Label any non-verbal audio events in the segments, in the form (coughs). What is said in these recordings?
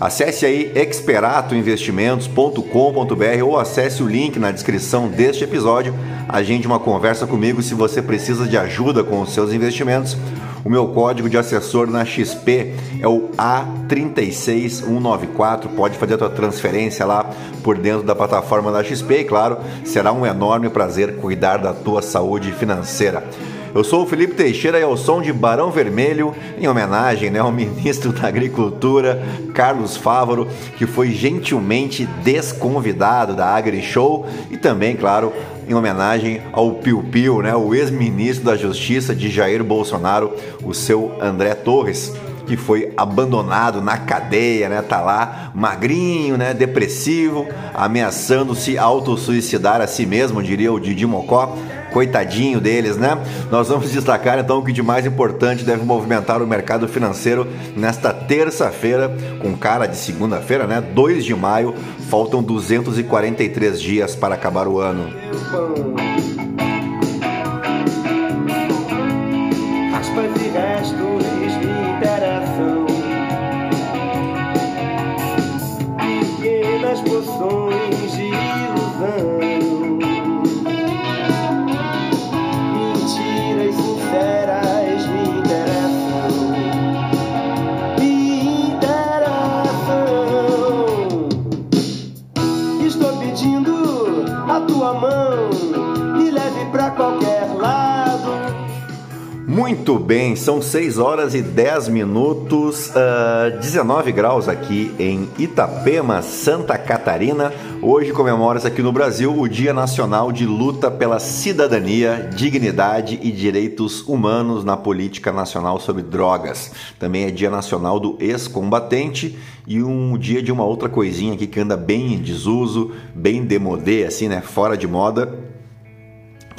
Acesse aí experatoinvestimentos.com.br ou acesse o link na descrição deste episódio. Agende uma conversa comigo se você precisa de ajuda com os seus investimentos. O meu código de assessor na XP é o A36194. Pode fazer a tua transferência lá por dentro da plataforma da XP e, claro, será um enorme prazer cuidar da tua saúde financeira. Eu sou o Felipe Teixeira e ao som de Barão Vermelho, em homenagem né, ao ministro da Agricultura, Carlos Fávaro, que foi gentilmente desconvidado da Agri Show e também, claro, em homenagem ao Piu Piu, né, o ex-ministro da Justiça de Jair Bolsonaro, o seu André Torres que foi abandonado na cadeia, né? Tá lá magrinho, né? Depressivo, ameaçando se autossuicidar a si mesmo, diria o Didi Mocó. Coitadinho deles, né? Nós vamos destacar então o que de mais importante deve movimentar o mercado financeiro nesta terça-feira, com cara de segunda-feira, né? 2 de maio. Faltam 243 dias para acabar o ano. Aspas e restos Muito bem, são 6 horas e 10 minutos, uh, ah, 19 graus aqui em Itapema, Santa Catarina. Hoje comemora-se aqui no Brasil o Dia Nacional de Luta pela Cidadania, Dignidade e Direitos Humanos na Política Nacional sobre Drogas. Também é Dia Nacional do Ex-Combatente e um dia de uma outra coisinha aqui que anda bem em desuso, bem demodê, assim, né? Fora de moda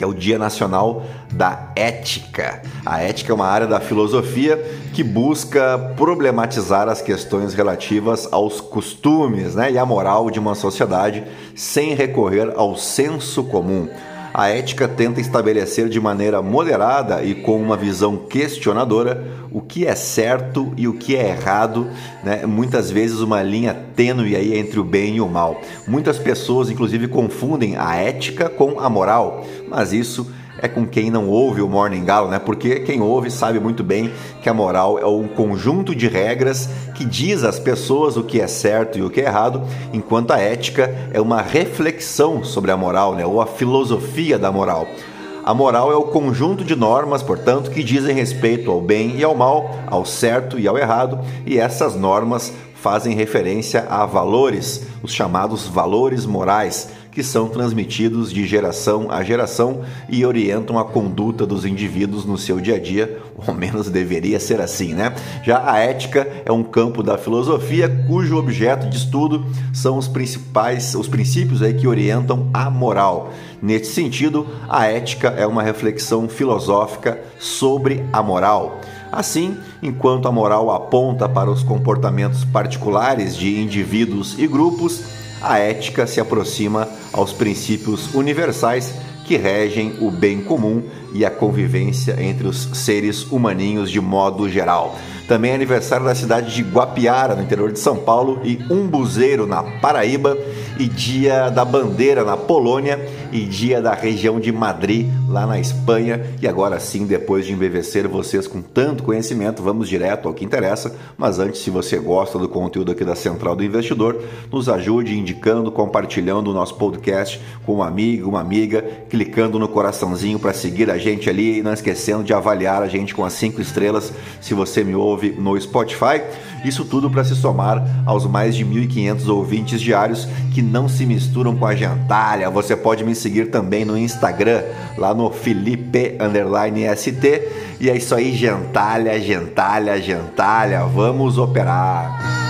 que é o Dia Nacional da Ética. A ética é uma área da filosofia que busca problematizar as questões relativas aos costumes né, e à moral de uma sociedade sem recorrer ao senso comum. A ética tenta estabelecer de maneira moderada e com uma visão questionadora o que é certo e o que é errado, né? muitas vezes uma linha tênue aí entre o bem e o mal. Muitas pessoas, inclusive, confundem a ética com a moral, mas isso é com quem não ouve o Morning Galo, né? Porque quem ouve sabe muito bem que a moral é um conjunto de regras que diz às pessoas o que é certo e o que é errado, enquanto a ética é uma reflexão sobre a moral, né? Ou a filosofia da moral. A moral é o conjunto de normas, portanto, que dizem respeito ao bem e ao mal, ao certo e ao errado, e essas normas fazem referência a valores, os chamados valores morais que são transmitidos de geração a geração e orientam a conduta dos indivíduos no seu dia a dia, (laughs) ou menos deveria ser assim, né? Já a ética é um campo da filosofia cujo objeto de estudo são os principais, os princípios aí que orientam a moral. Nesse sentido, a ética é uma reflexão filosófica sobre a moral. Assim, enquanto a moral aponta para os comportamentos particulares de indivíduos e grupos, a ética se aproxima aos princípios universais que regem o bem comum e a convivência entre os seres humaninhos de modo geral. Também é aniversário da cidade de Guapiara, no interior de São Paulo, e Umbuzeiro, na Paraíba, e dia da bandeira na Polônia e dia da região de Madrid, lá na Espanha. E agora sim, depois de embevecer vocês com tanto conhecimento, vamos direto ao que interessa. Mas antes, se você gosta do conteúdo aqui da Central do Investidor, nos ajude indicando, compartilhando o nosso podcast com um amigo, uma amiga, clicando no coraçãozinho para seguir a gente ali e não esquecendo de avaliar a gente com as cinco estrelas se você me ouve no Spotify. Isso tudo para se somar aos mais de 1.500 ouvintes diários que não se misturam com a gentalha. Você pode me seguir também no Instagram, lá no Felipe ST. E é isso aí, gentalha, gentalha, gentalha. Vamos operar.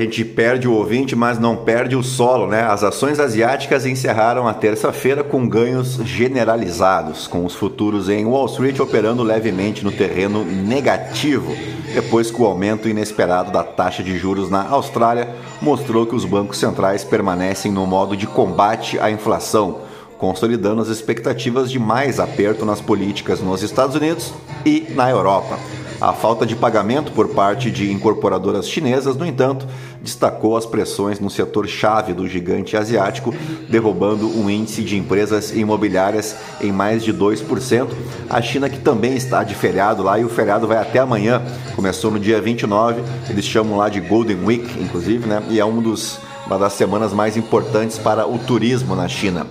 Gente perde o ouvinte, mas não perde o solo, né? As ações asiáticas encerraram a terça-feira com ganhos generalizados, com os futuros em Wall Street operando levemente no terreno negativo, depois que o aumento inesperado da taxa de juros na Austrália mostrou que os bancos centrais permanecem no modo de combate à inflação, consolidando as expectativas de mais aperto nas políticas nos Estados Unidos e na Europa. A falta de pagamento por parte de incorporadoras chinesas, no entanto, destacou as pressões no setor chave do gigante asiático, derrubando um índice de empresas imobiliárias em mais de 2%. A China, que também está de feriado lá, e o feriado vai até amanhã, começou no dia 29, eles chamam lá de Golden Week, inclusive, né? E é um dos, uma das semanas mais importantes para o turismo na China.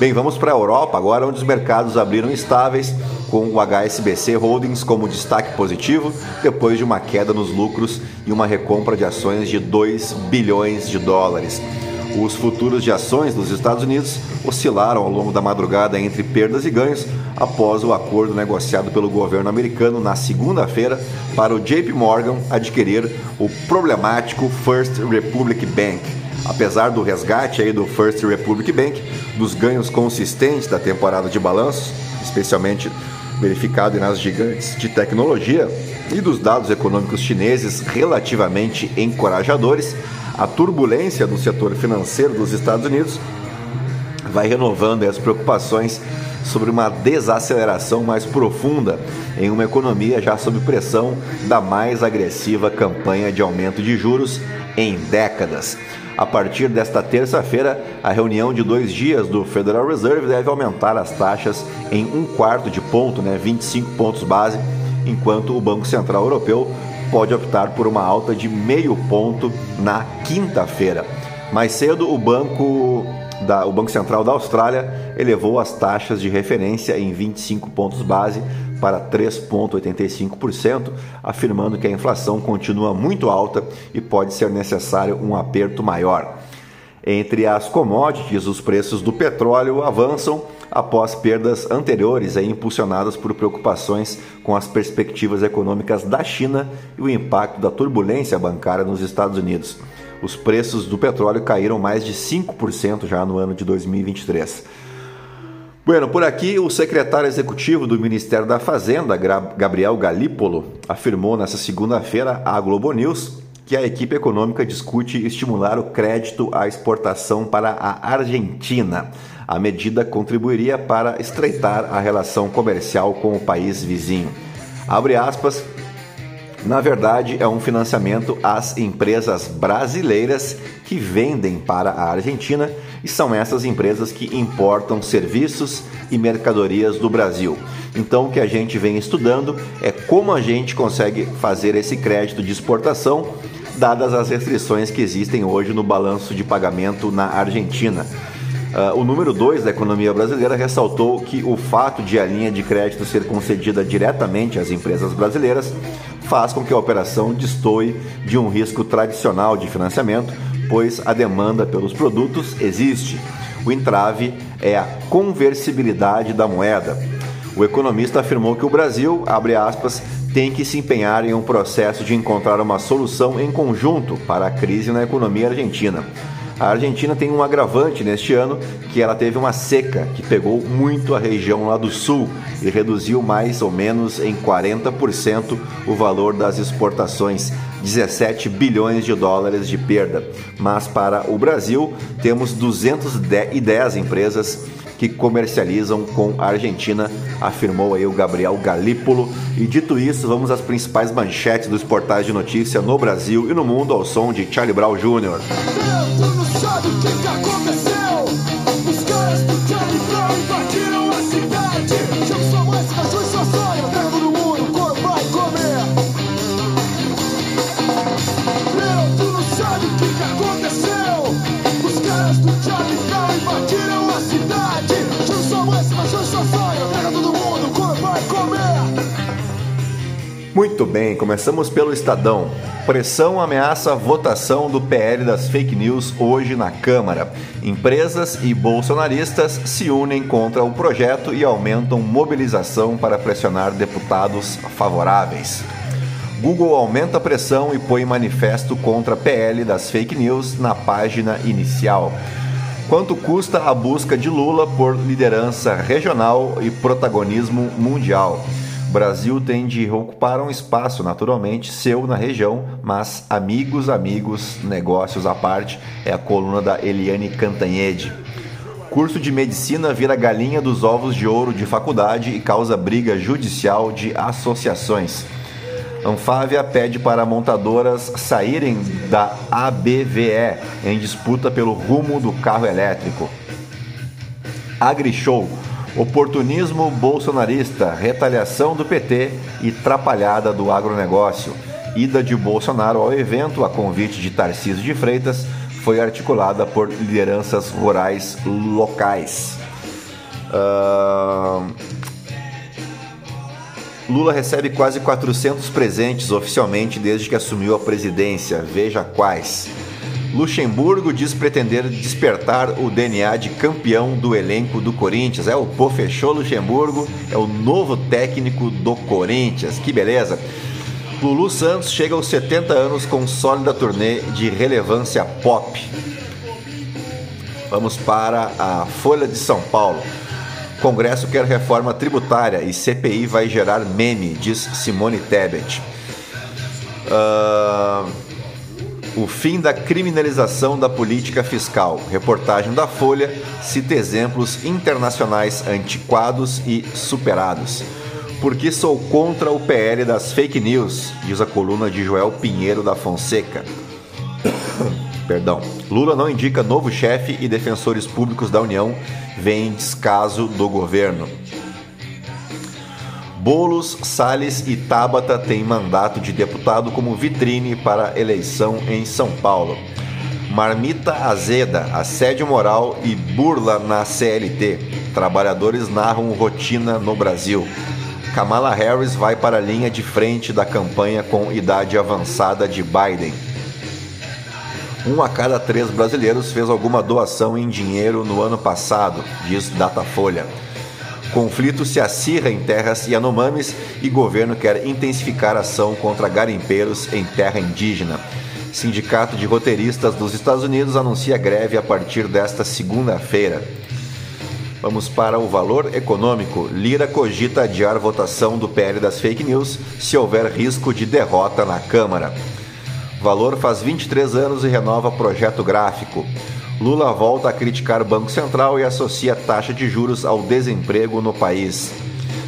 Bem, vamos para a Europa agora, onde os mercados abriram estáveis com o HSBC Holdings como destaque positivo, depois de uma queda nos lucros e uma recompra de ações de 2 bilhões de dólares. Os futuros de ações dos Estados Unidos oscilaram ao longo da madrugada entre perdas e ganhos após o acordo negociado pelo governo americano na segunda-feira para o JP Morgan adquirir o problemático First Republic Bank. Apesar do resgate aí do First Republic Bank, dos ganhos consistentes da temporada de balanços, especialmente verificado nas gigantes de tecnologia e dos dados econômicos chineses relativamente encorajadores, a turbulência do setor financeiro dos Estados Unidos vai renovando as preocupações sobre uma desaceleração mais profunda em uma economia já sob pressão da mais agressiva campanha de aumento de juros em décadas. A partir desta terça-feira, a reunião de dois dias do Federal Reserve deve aumentar as taxas em um quarto de ponto, né, 25 pontos base, enquanto o Banco Central Europeu pode optar por uma alta de meio ponto na quinta-feira. Mais cedo, o Banco da, o Banco Central da Austrália elevou as taxas de referência em 25 pontos base para 3,85%, afirmando que a inflação continua muito alta e pode ser necessário um aperto maior. Entre as commodities, os preços do petróleo avançam após perdas anteriores aí, impulsionadas por preocupações com as perspectivas econômicas da China e o impacto da turbulência bancária nos Estados Unidos os preços do petróleo caíram mais de 5% já no ano de 2023. Bueno, por aqui, o secretário executivo do Ministério da Fazenda, Gabriel Galípolo, afirmou nesta segunda-feira à Globo News que a equipe econômica discute estimular o crédito à exportação para a Argentina. A medida contribuiria para estreitar a relação comercial com o país vizinho. Abre aspas, na verdade, é um financiamento às empresas brasileiras que vendem para a Argentina e são essas empresas que importam serviços e mercadorias do Brasil. Então, o que a gente vem estudando é como a gente consegue fazer esse crédito de exportação, dadas as restrições que existem hoje no balanço de pagamento na Argentina. Uh, o número 2 da economia brasileira ressaltou que o fato de a linha de crédito ser concedida diretamente às empresas brasileiras faz com que a operação destoie de um risco tradicional de financiamento, pois a demanda pelos produtos existe. O entrave é a conversibilidade da moeda. O economista afirmou que o Brasil, abre aspas, tem que se empenhar em um processo de encontrar uma solução em conjunto para a crise na economia argentina. A Argentina tem um agravante neste ano, que ela teve uma seca que pegou muito a região lá do sul e reduziu mais ou menos em 40% o valor das exportações, 17 bilhões de dólares de perda. Mas para o Brasil, temos 210 empresas que comercializam com a Argentina, afirmou aí o Gabriel Galípolo. E dito isso, vamos às principais manchetes dos portais de notícia no Brasil e no mundo ao som de Charlie Brown Jr. Muito bem, começamos pelo Estadão. Pressão ameaça a votação do PL das fake news hoje na Câmara. Empresas e bolsonaristas se unem contra o projeto e aumentam mobilização para pressionar deputados favoráveis. Google aumenta a pressão e põe manifesto contra PL das fake news na página inicial. Quanto custa a busca de Lula por liderança regional e protagonismo mundial? Brasil tem de ocupar um espaço naturalmente seu na região, mas amigos, amigos, negócios à parte, é a coluna da Eliane Cantanhede. Curso de medicina vira galinha dos ovos de ouro de faculdade e causa briga judicial de associações. Anfávia pede para montadoras saírem da ABVE em disputa pelo rumo do carro elétrico. AgriShow. Oportunismo bolsonarista, retaliação do PT e trapalhada do agronegócio. Ida de Bolsonaro ao evento, a convite de Tarcísio de Freitas, foi articulada por lideranças rurais locais. Uh... Lula recebe quase 400 presentes oficialmente desde que assumiu a presidência. Veja quais. Luxemburgo diz pretender despertar o DNA de campeão do elenco do Corinthians. É o Pô fechou Luxemburgo, é o novo técnico do Corinthians. Que beleza! Lulu Santos chega aos 70 anos com sólida turnê de relevância pop. Vamos para a Folha de São Paulo. Congresso quer reforma tributária e CPI vai gerar meme, diz Simone Tebet. Uh, o fim da criminalização da política fiscal. Reportagem da Folha cita exemplos internacionais antiquados e superados. Porque sou contra o PL das fake news, diz a coluna de Joel Pinheiro da Fonseca. (coughs) Perdão. Lula não indica novo chefe e defensores públicos da União veem descaso do governo. Bolos, Salles e Tabata têm mandato de deputado como vitrine para eleição em São Paulo. Marmita azeda, assédio moral e burla na CLT. Trabalhadores narram rotina no Brasil. Kamala Harris vai para a linha de frente da campanha com idade avançada de Biden. Um a cada três brasileiros fez alguma doação em dinheiro no ano passado, diz Datafolha. Conflito se acirra em terras Yanomamis e governo quer intensificar ação contra garimpeiros em terra indígena. Sindicato de Roteiristas dos Estados Unidos anuncia greve a partir desta segunda-feira. Vamos para o valor econômico. Lira cogita adiar votação do PL das fake news se houver risco de derrota na Câmara. Valor faz 23 anos e renova projeto gráfico. Lula volta a criticar Banco Central e associa taxa de juros ao desemprego no país.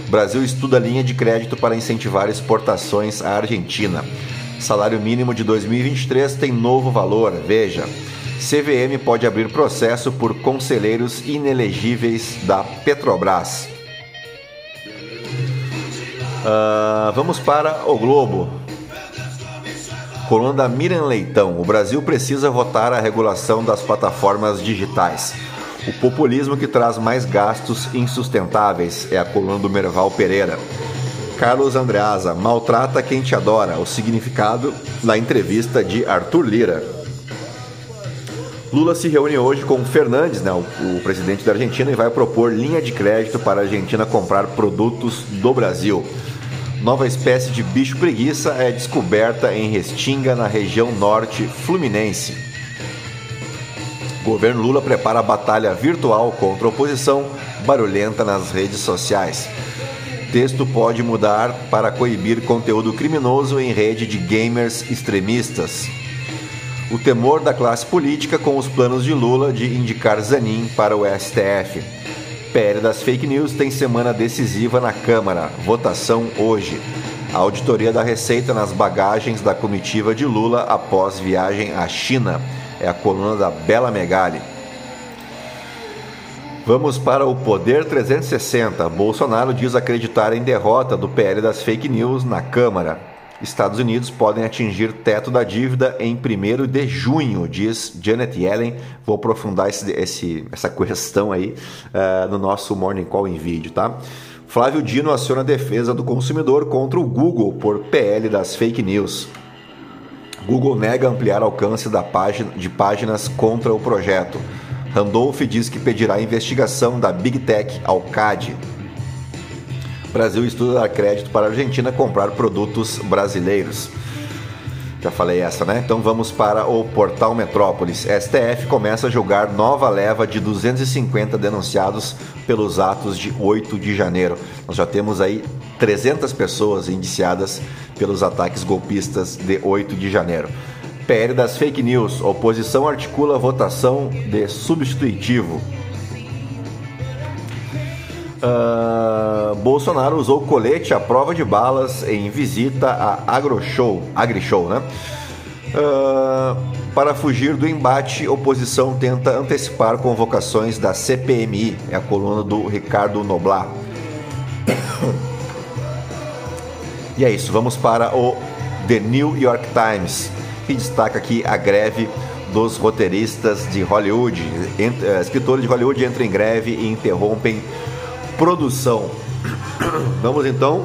Brasil estuda linha de crédito para incentivar exportações à Argentina. Salário mínimo de 2023 tem novo valor, veja. CVM pode abrir processo por conselheiros inelegíveis da Petrobras. Uh, vamos para o Globo. Coluna da Miriam Leitão. O Brasil precisa votar a regulação das plataformas digitais. O populismo que traz mais gastos insustentáveis é a coluna do Merval Pereira. Carlos Andreasa, maltrata quem te adora. O significado da entrevista de Arthur Lira. Lula se reúne hoje com Fernandes, né, o, o, presidente da Argentina, e vai propor linha de crédito para a Argentina comprar produtos do Brasil. Nova espécie de bicho preguiça é descoberta em Restinga, na região norte fluminense. governo Lula prepara a batalha virtual contra a oposição barulhenta nas redes sociais. Texto pode mudar para coibir conteúdo criminoso em rede de gamers extremistas o temor da classe política com os planos de Lula de indicar Zanin para o STF. PL das fake news tem semana decisiva na Câmara. Votação hoje. A auditoria da Receita nas bagagens da comitiva de Lula após viagem à China. É a coluna da Bela Megali. Vamos para o Poder 360. Bolsonaro diz acreditar em derrota do PL das fake news na Câmara. Estados Unidos podem atingir teto da dívida em 1 de junho, diz Janet Yellen. Vou aprofundar esse, esse, essa questão aí uh, no nosso Morning Call em vídeo, tá? Flávio Dino aciona a defesa do consumidor contra o Google por PL das fake news. Google nega ampliar alcance da página, de páginas contra o projeto. Randolph diz que pedirá investigação da Big Tech ao CAD. Brasil estuda dar crédito para a Argentina comprar produtos brasileiros. Já falei essa, né? Então vamos para o portal Metrópolis. STF começa a julgar nova leva de 250 denunciados pelos atos de 8 de janeiro. Nós já temos aí 300 pessoas indiciadas pelos ataques golpistas de 8 de janeiro. PL das fake news. Oposição articula votação de substitutivo. Uh, Bolsonaro usou colete à prova de balas em visita a AgroShow, AgriShow, né? Uh, para fugir do embate, oposição tenta antecipar convocações da CPMI, é a coluna do Ricardo Noblar. e é isso, vamos para o The New York Times, que destaca aqui a greve dos roteiristas de Hollywood. Uh, escritores de Hollywood entram em greve e interrompem produção. Vamos então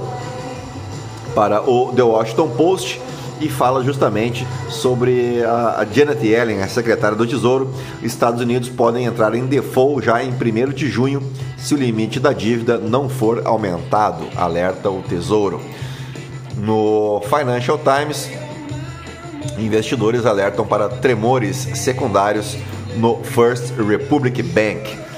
para o The Washington Post e fala justamente sobre a, Janet Yellen, a secretária do Tesouro. Estados Unidos podem entrar em default já em 1 de junho se o limite da dívida não for aumentado, alerta o Tesouro. No Financial Times, investidores alertam para tremores secundários no First Republic Bank.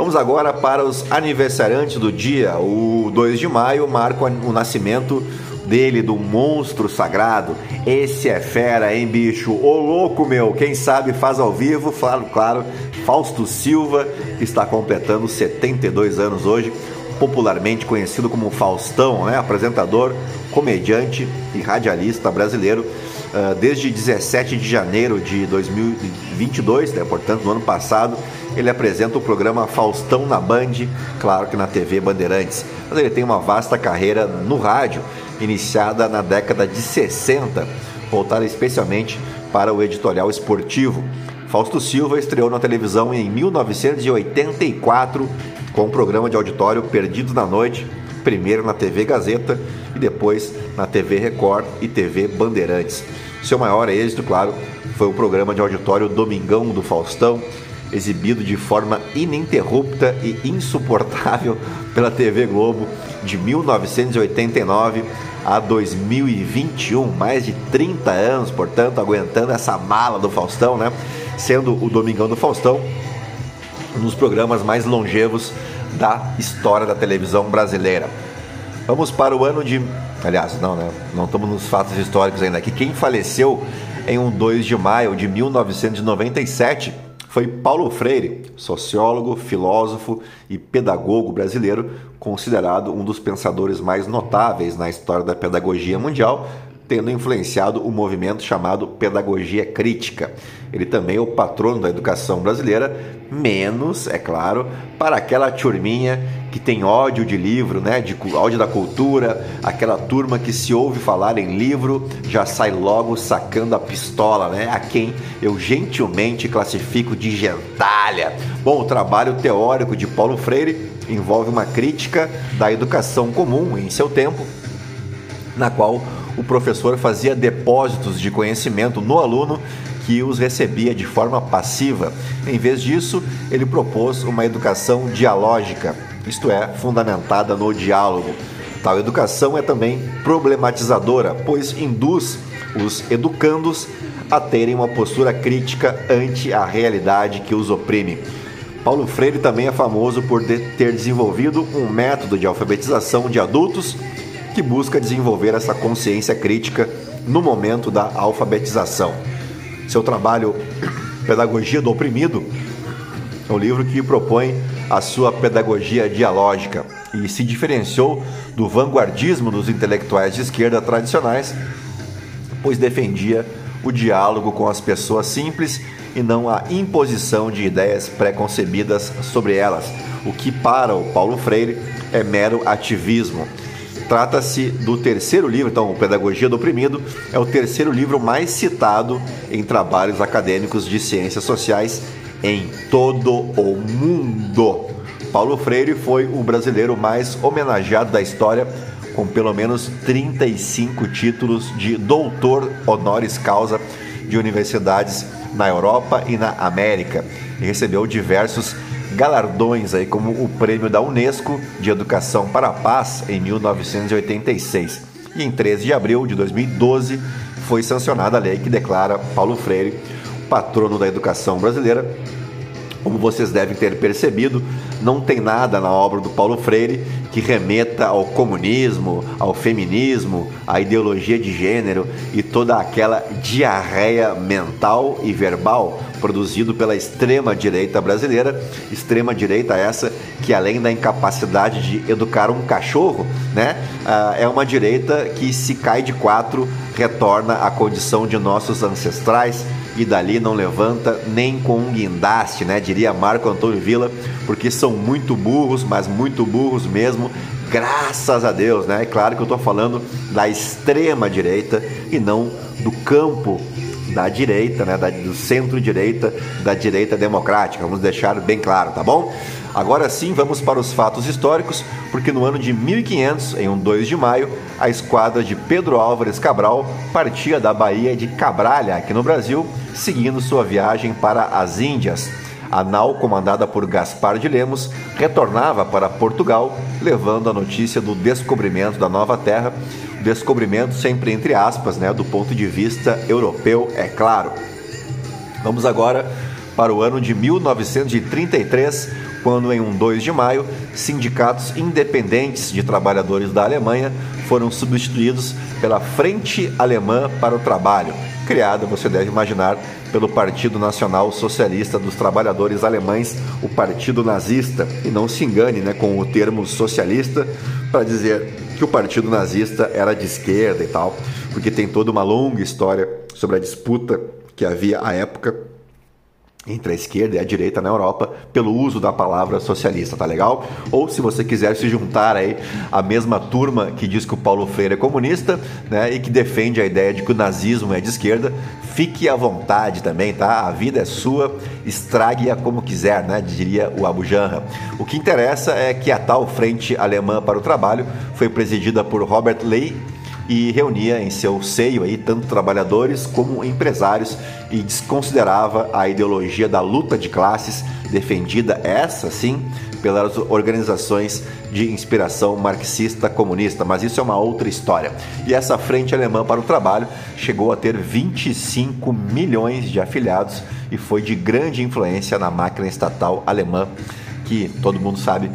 Vamos agora para os aniversariantes do dia. O 2 de maio marca o nascimento dele, do monstro sagrado. Esse é fera, hein, bicho? Ô louco, meu! Quem sabe faz ao vivo, claro, claro. Fausto Silva, que está completando 72 anos hoje, popularmente conhecido como Faustão, né? apresentador, comediante e radialista brasileiro. Uh, desde 17 de janeiro de 2022, né? portanto, no ano passado, ele apresenta o programa Faustão na Band, claro que na TV Bandeirantes. Mas ele tem uma vasta carreira no rádio, iniciada na década de 60, voltada especialmente para o editorial esportivo. Fausto Silva estreou na televisão em 1984 com o programa de auditório Perdido na Noite, primeiro na TV Gazeta e depois na TV Record e TV Bandeirantes. Seu maior êxito, claro, foi o programa de auditório Domingão do Faustão, exibido de forma ininterrupta e insuportável pela TV Globo de 1989 a 2021, mais de 30 anos, portanto, aguentando essa mala do Faustão, né? Sendo o Domingão do Faustão um dos programas mais longevos da história da televisão brasileira. Vamos para o ano de. Aliás, não, né? Não estamos nos fatos históricos ainda. Quem faleceu em um 2 de maio de 1997 foi Paulo Freire, sociólogo, filósofo e pedagogo brasileiro, considerado um dos pensadores mais notáveis na história da pedagogia mundial, tendo influenciado o movimento chamado pedagogia crítica. Ele também é o patrono da educação brasileira, menos, é claro, para aquela turminha que tem ódio de livro, né, de ódio da cultura, aquela turma que se ouve falar em livro já sai logo sacando a pistola, né, a quem eu gentilmente classifico de gentalha. Bom, o trabalho teórico de Paulo Freire envolve uma crítica da educação comum em seu tempo, na qual o professor fazia depósitos de conhecimento no aluno que os recebia de forma passiva. Em vez disso, ele propôs uma educação dialógica, isto é, fundamentada no diálogo. Tal educação é também problematizadora, pois induz os educandos a terem uma postura crítica ante a realidade que os oprime. Paulo Freire também é famoso por ter desenvolvido um método de alfabetização de adultos que busca desenvolver essa consciência crítica no momento da alfabetização. Seu trabalho Pedagogia do Oprimido é um livro que propõe a sua pedagogia dialógica e se diferenciou do vanguardismo dos intelectuais de esquerda tradicionais, pois defendia o diálogo com as pessoas simples e não a imposição de ideias preconcebidas sobre elas, o que para o Paulo Freire é mero ativismo. Trata-se do terceiro livro, então, Pedagogia do Oprimido, é o terceiro livro mais citado em trabalhos acadêmicos de ciências sociais em todo o mundo. Paulo Freire foi o brasileiro mais homenageado da história, com pelo menos 35 títulos de doutor honoris causa de universidades na Europa e na América, e recebeu diversos galardões aí como o Prêmio da Unesco de Educação para a Paz em 1986. E em 13 de abril de 2012 foi sancionada a lei que declara Paulo Freire patrono da educação brasileira como vocês devem ter percebido, não tem nada na obra do Paulo Freire que remeta ao comunismo, ao feminismo, à ideologia de gênero e toda aquela diarreia mental e verbal produzido pela extrema direita brasileira, extrema direita essa que além da incapacidade de educar um cachorro, né, ah, é uma direita que se cai de quatro retorna à condição de nossos ancestrais e dali não levanta nem com um guindaste, né? Diria Marco Antônio Villa, porque são muito burros, mas muito burros mesmo. Graças a Deus, né? É claro que eu estou falando da extrema direita e não do campo da direita, né? Da, do centro-direita, da direita democrática. Vamos deixar bem claro, tá bom? Agora sim, vamos para os fatos históricos, porque no ano de 1500, em um 2 de maio, a esquadra de Pedro Álvares Cabral partia da Baía de Cabralha, aqui no Brasil, seguindo sua viagem para as Índias. A nau, comandada por Gaspar de Lemos, retornava para Portugal, levando a notícia do descobrimento da nova terra, descobrimento sempre entre aspas, né, do ponto de vista europeu, é claro. Vamos agora para o ano de 1933, quando, em um 2 de maio, sindicatos independentes de trabalhadores da Alemanha foram substituídos pela Frente Alemã para o Trabalho, criada, você deve imaginar, pelo Partido Nacional Socialista dos Trabalhadores Alemães, o Partido Nazista. E não se engane né, com o termo socialista para dizer que o Partido Nazista era de esquerda e tal, porque tem toda uma longa história sobre a disputa que havia à época entre a esquerda e a direita na Europa pelo uso da palavra socialista, tá legal? Ou se você quiser se juntar aí à mesma turma que diz que o Paulo Freire é comunista, né, e que defende a ideia de que o nazismo é de esquerda, fique à vontade também, tá? A vida é sua, estrague-a como quiser, né, diria o Abu Janra. O que interessa é que a tal Frente Alemã para o Trabalho foi presidida por Robert Ley e reunia em seu seio aí tanto trabalhadores como empresários e desconsiderava a ideologia da luta de classes defendida essa sim pelas organizações de inspiração marxista comunista, mas isso é uma outra história. E essa frente alemã para o trabalho chegou a ter 25 milhões de afiliados e foi de grande influência na máquina estatal alemã, que todo mundo sabe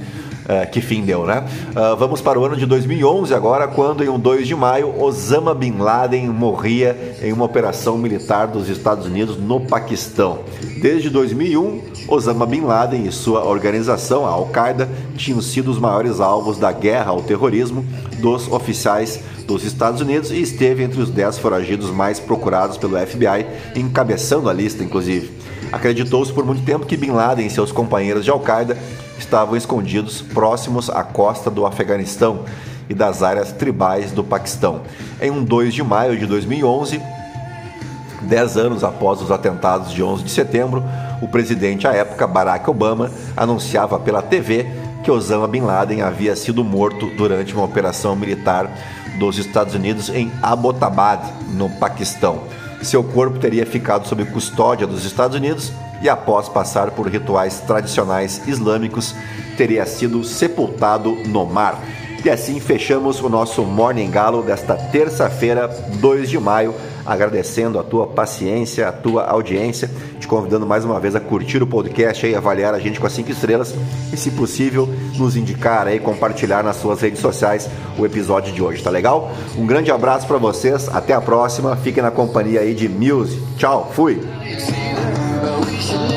uh, que fim deu, né? Uh, vamos para o ano de 2011 agora, quando em um 2 de maio, Osama Bin Laden morria em uma operação militar dos Estados Unidos no Paquistão. Desde 2001, Osama Bin Laden e sua organização, a Al-Qaeda, tinham sido os maiores alvos da guerra ao terrorismo dos oficiais dos Estados Unidos e esteve entre os 10 foragidos mais procurados pelo FBI, encabeçando a lista, inclusive. Acreditou-se por muito tempo que Bin Laden e seus companheiros de Al-Qaeda estavam escondidos próximos à costa do Afeganistão e das áreas tribais do Paquistão. Em um 2 de maio de 2011, dez anos após os atentados de 11 de setembro, o presidente à época, Barack Obama, anunciava pela TV que Osama Bin Laden havia sido morto durante uma operação militar dos Estados Unidos em Abbottabad, no Paquistão. Seu corpo teria ficado sob custódia dos Estados Unidos e, após passar por rituais tradicionais islâmicos, teria sido sepultado no mar. E assim fechamos o nosso Morning Galo desta terça-feira, 2 de maio, agradecendo a tua paciência, a tua audiência, te convidando mais uma vez a curtir o podcast e avaliar a gente com as 5 estrelas e, se possível, nos indicar aí, compartilhar nas suas redes sociais o episódio de hoje, tá legal? Um grande abraço para vocês, até a próxima, fiquem na companhia aí de Muse. Tchau, fui! Should